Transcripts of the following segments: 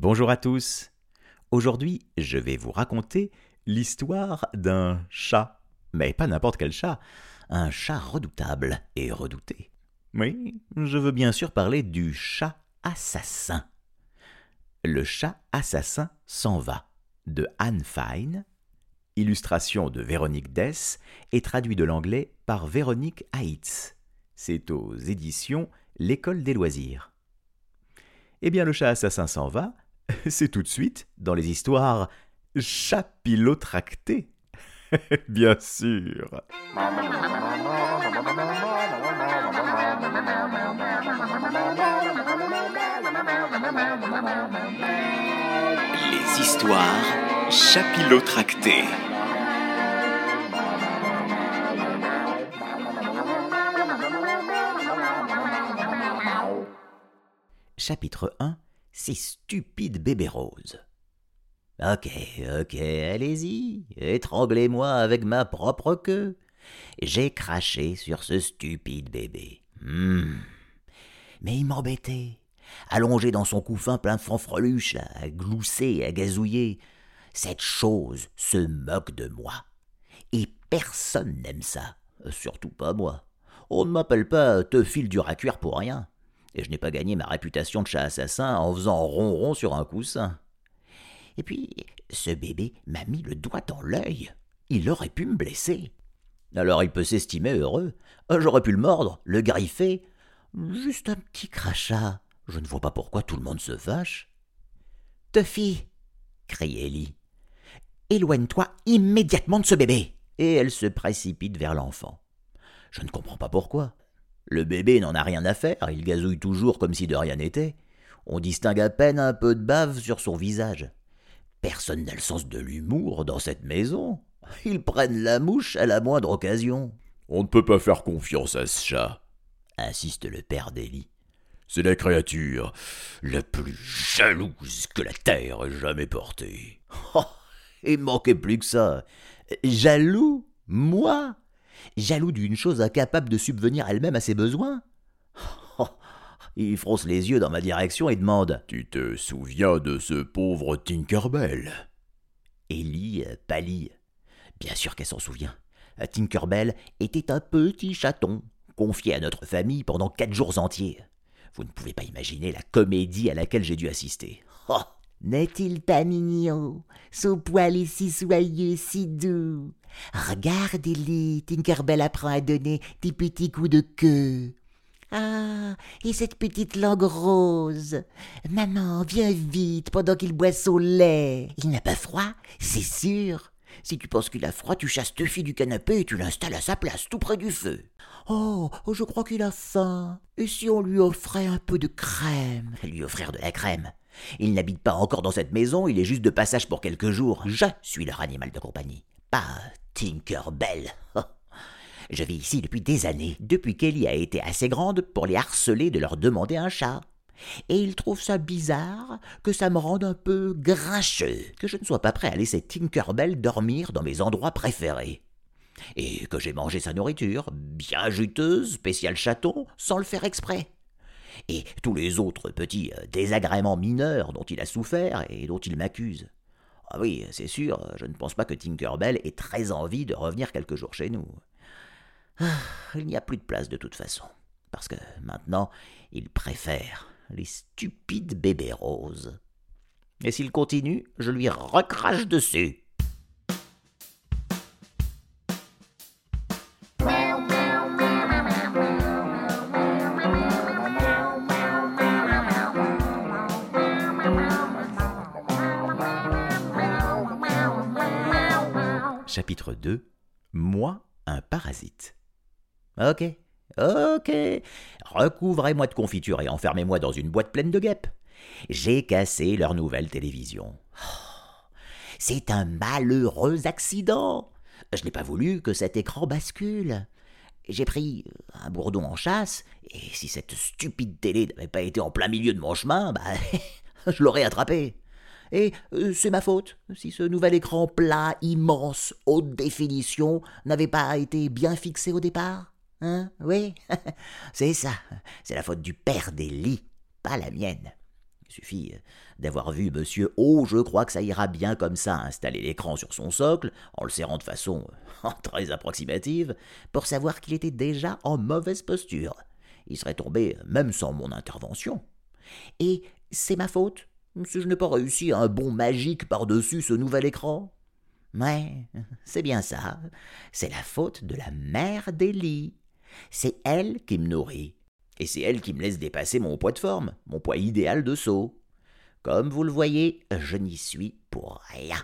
Bonjour à tous. Aujourd'hui, je vais vous raconter l'histoire d'un chat. Mais pas n'importe quel chat, un chat redoutable et redouté. Oui, je veux bien sûr parler du chat assassin. Le chat assassin s'en va, de Anne Fine, illustration de Véronique Dess et traduit de l'anglais par Véronique Haitz. C'est aux éditions L'École des loisirs. Eh bien, le chat assassin s'en va, c'est tout de suite dans les histoires chapilotractées. Bien sûr. Les histoires chapilotractées. Chapitre 1 Ces stupides bébés roses. Ok, ok, allez-y, étranglez-moi avec ma propre queue. J'ai craché sur ce stupide bébé. Hmm. Mais il m'embêtait. Allongé dans son couffin plein de fanfreluches, à glousser, à gazouiller. Cette chose se moque de moi. Et personne n'aime ça. Surtout pas moi. On ne m'appelle pas Teufil dur à cuire pour rien et je n'ai pas gagné ma réputation de chat assassin en faisant ronron sur un coussin. Et puis, ce bébé m'a mis le doigt dans l'œil. Il aurait pu me blesser. Alors il peut s'estimer heureux. J'aurais pu le mordre, le griffer. Juste un petit crachat. Je ne vois pas pourquoi tout le monde se fâche. Tuffy criait Ellie. Éloigne-toi immédiatement de ce bébé. Et elle se précipite vers l'enfant. Je ne comprends pas pourquoi. Le bébé n'en a rien à faire, il gazouille toujours comme si de rien n'était. On distingue à peine un peu de bave sur son visage. Personne n'a le sens de l'humour dans cette maison. Ils prennent la mouche à la moindre occasion. On ne peut pas faire confiance à ce chat, insiste le père d'Élie. C'est la créature la plus jalouse que la terre ait jamais portée. Oh, il manquait plus que ça. Jaloux Moi? Jaloux d'une chose incapable de subvenir elle-même à ses besoins Il fronce les yeux dans ma direction et demande Tu te souviens de ce pauvre Tinkerbell? Ellie pâlit. Bien sûr qu'elle s'en souvient. Tinkerbell était un petit chaton, confié à notre famille pendant quatre jours entiers. Vous ne pouvez pas imaginer la comédie à laquelle j'ai dû assister. n'est-il pas mignon Son poil est si soyeux, si doux? Regardez-les, Tinkerbell apprend à donner des petits coups de queue. Ah, et cette petite langue rose. Maman, viens vite pendant qu'il boit son lait. Il n'a pas froid, c'est sûr. Si tu penses qu'il a froid, tu chasses Tuffy du canapé et tu l'installes à sa place, tout près du feu. Oh, je crois qu'il a faim. Et si on lui offrait un peu de crème? Lui offrir de la crème il n'habite pas encore dans cette maison, il est juste de passage pour quelques jours. Je suis leur animal de compagnie. Pas Tinkerbell. Je vis ici depuis des années, depuis qu'Ellie a été assez grande pour les harceler de leur demander un chat. Et ils trouvent ça bizarre que ça me rende un peu grincheux, que je ne sois pas prêt à laisser Tinkerbell dormir dans mes endroits préférés. Et que j'ai mangé sa nourriture, bien juteuse, spéciale chaton, sans le faire exprès et tous les autres petits euh, désagréments mineurs dont il a souffert et dont il m'accuse. Ah oui, c'est sûr, je ne pense pas que Tinkerbell ait très envie de revenir quelques jours chez nous. Ah, il n'y a plus de place de toute façon, parce que maintenant, il préfère les stupides bébés roses. Et s'il continue, je lui recrache dessus. Chapitre 2 Moi, un parasite. Ok, ok. Recouvrez-moi de confiture et enfermez-moi dans une boîte pleine de guêpes. J'ai cassé leur nouvelle télévision. Oh, c'est un malheureux accident. Je n'ai pas voulu que cet écran bascule. J'ai pris un bourdon en chasse, et si cette stupide télé n'avait pas été en plein milieu de mon chemin, bah, je l'aurais attrapé. Et euh, c'est ma faute si ce nouvel écran plat, immense, haute définition n'avait pas été bien fixé au départ. Hein? Oui, c'est ça. C'est la faute du père d'Élie, pas la mienne. Il suffit d'avoir vu monsieur Oh, je crois que ça ira bien comme ça, installer l'écran sur son socle, en le serrant de façon très approximative, pour savoir qu'il était déjà en mauvaise posture. Il serait tombé même sans mon intervention. Et c'est ma faute si je n'ai pas réussi un bond magique par-dessus ce nouvel écran. Ouais, c'est bien ça. C'est la faute de la mère d'Élie. C'est elle qui me nourrit. Et c'est elle qui me laisse dépasser mon poids de forme, mon poids idéal de saut. Comme vous le voyez, je n'y suis pour rien.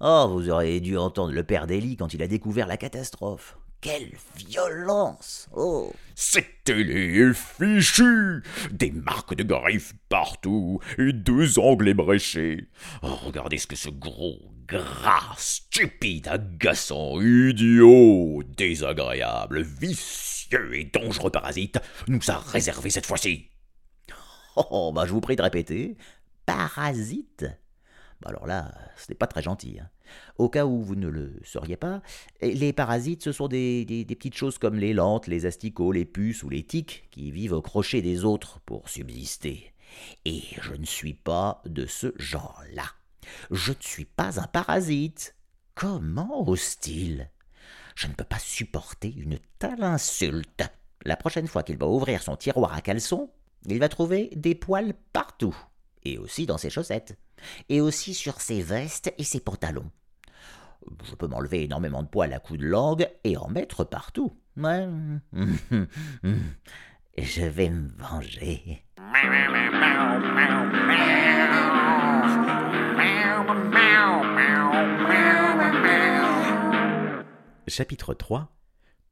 Oh, vous auriez dû entendre le père d'Élie quand il a découvert la catastrophe. Quelle violence Oh Cette télé est fichue Des marques de griffes partout et deux ongles ébréchés. Oh, regardez ce que ce gros, gras, stupide, agaçant, idiot, désagréable, vicieux et dangereux parasite nous a réservé cette fois-ci. Oh, bah je vous prie de répéter. Parasite? Alors là, ce n'est pas très gentil. Hein. Au cas où vous ne le sauriez pas, les parasites, ce sont des, des, petites choses comme les lentes, les asticots, les puces ou les tiques qui vivent au crochet des autres pour subsister. Et je ne suis pas de ce genre-là. Je ne suis pas un parasite. Comment ose-t-il? Je ne peux pas supporter une telle insulte. La prochaine fois qu'il va ouvrir son tiroir à caleçon, il va trouver des poils partout, et aussi dans ses chaussettes et aussi sur ses vestes et ses pantalons. Je peux m'enlever énormément de poils à coups de langue et en mettre partout. Je vais me venger. Chapitre 3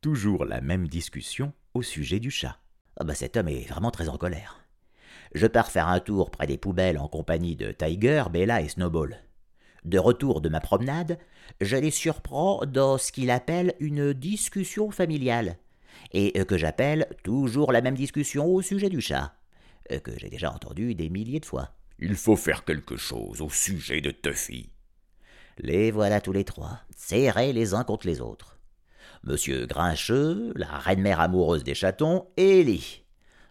Toujours la même discussion au sujet du chat. Ah bah cet homme est vraiment très en colère je pars faire un tour près des poubelles en compagnie de Tiger, Bella et Snowball. De retour de ma promenade, je les surprends dans ce qu'il appelle une discussion familiale, et que j'appelle toujours la même discussion au sujet du chat, que j'ai déjà entendu des milliers de fois. Il faut faire quelque chose au sujet de Tuffy. Les voilà tous les trois, serrés les uns contre les autres. Monsieur Grincheux, la reine-mère amoureuse des chatons, et Ellie,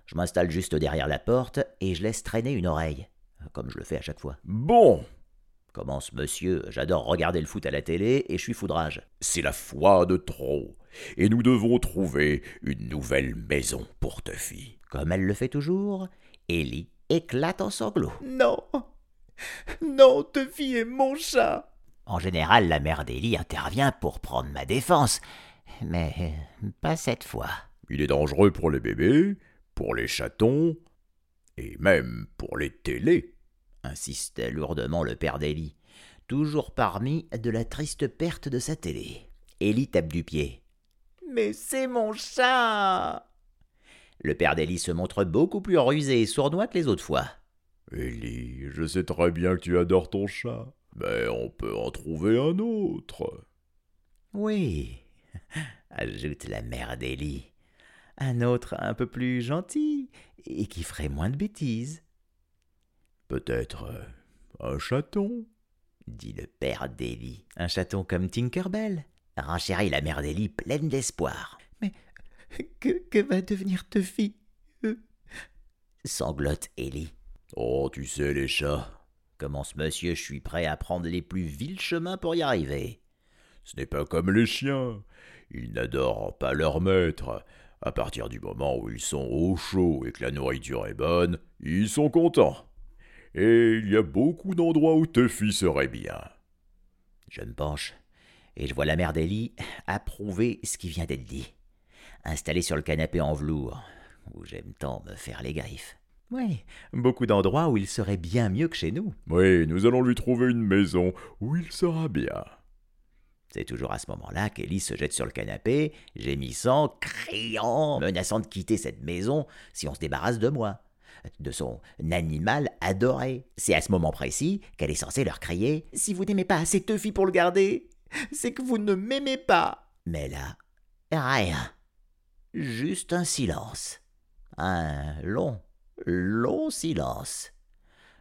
je m'installe juste derrière la porte et je laisse traîner une oreille, comme je le fais à chaque fois. Bon Commence monsieur, j'adore regarder le foot à la télé et je suis foudrage. C'est la foi de trop, et nous devons trouver une nouvelle maison pour Tuffy. Comme elle le fait toujours, Ellie éclate en sanglots. Non Non, Tuffy est mon chat En général, la mère d'Ellie intervient pour prendre ma défense, mais pas cette fois. Il est dangereux pour les bébés, pour les chatons, et même pour les télés, insistait lourdement le père d'Élie, toujours parmi de la triste perte de sa télé. Élie tape du pied. Mais c'est mon chat Le père d'Élie se montre beaucoup plus rusé et sournois que les autres fois. Élie, je sais très bien que tu adores ton chat, mais on peut en trouver un autre. Oui, ajoute la mère d'Élie un autre un peu plus gentil et qui ferait moins de bêtises. Peut-être euh, un chaton dit le père d'Élie. Un chaton comme Tinkerbell renchérit la mère d'Élie pleine d'espoir. Mais que, que va devenir Tuffy euh? sanglote Élie. Oh, tu sais, les chats. Commence monsieur, je suis prêt à prendre les plus vils chemins pour y arriver? Ce n'est pas comme les chiens. Ils n'adorent pas leur maître. À partir du moment où ils sont au chaud et que la nourriture est bonne, ils sont contents. Et il y a beaucoup d'endroits où Tuffy serait bien. Je me penche et je vois la mère d'Ellie approuver ce qui vient d'être dit. Installée sur le canapé en velours, où j'aime tant me faire les griffes. Oui, beaucoup d'endroits où il serait bien mieux que chez nous. Oui, nous allons lui trouver une maison où il sera bien. C'est toujours à ce moment-là qu'Ellie se jette sur le canapé, gémissant, criant, menaçant de quitter cette maison si on se débarrasse de moi, de son animal adoré. C'est à ce moment précis qu'elle est censée leur crier Si vous n'aimez pas assez Tuffy pour le garder, c'est que vous ne m'aimez pas. Mais là, rien. Juste un silence. Un long, long silence.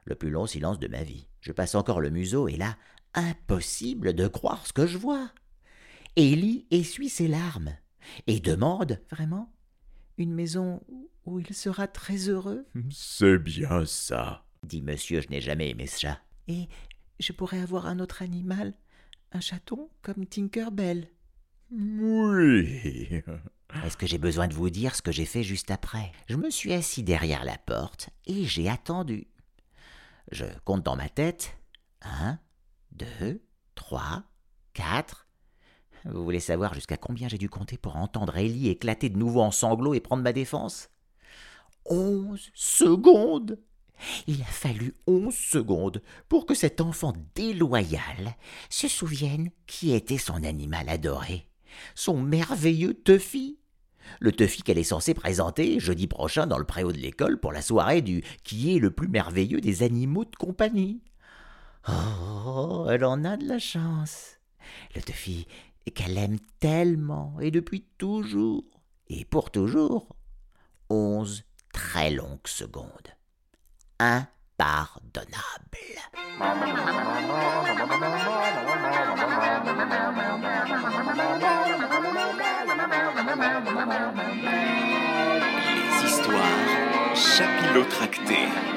Le plus long silence de ma vie. Je passe encore le museau et là, Impossible de croire ce que je vois. Élie essuie ses larmes et demande Vraiment Une maison où il sera très heureux? C'est bien ça. dit monsieur, je n'ai jamais aimé ce chat. Et je pourrais avoir un autre animal, un chaton comme Tinkerbell? Oui. Est-ce que j'ai besoin de vous dire ce que j'ai fait juste après? Je me suis assis derrière la porte et j'ai attendu. Je compte dans ma tête. Un, deux, trois, quatre. Vous voulez savoir jusqu'à combien j'ai dû compter pour entendre Ellie éclater de nouveau en sanglots et prendre ma défense? Onze secondes Il a fallu onze secondes pour que cet enfant déloyal se souvienne qui était son animal adoré, son merveilleux Tuffy. Le Tuffy qu'elle est censée présenter jeudi prochain dans le préau de l'école pour la soirée du qui est le plus merveilleux des animaux de compagnie. Oh, elle en a de la chance. Le Tuffy qu'elle aime tellement et depuis toujours et pour toujours. Onze très longues secondes. Impardonnable. Les histoires chapilotractées.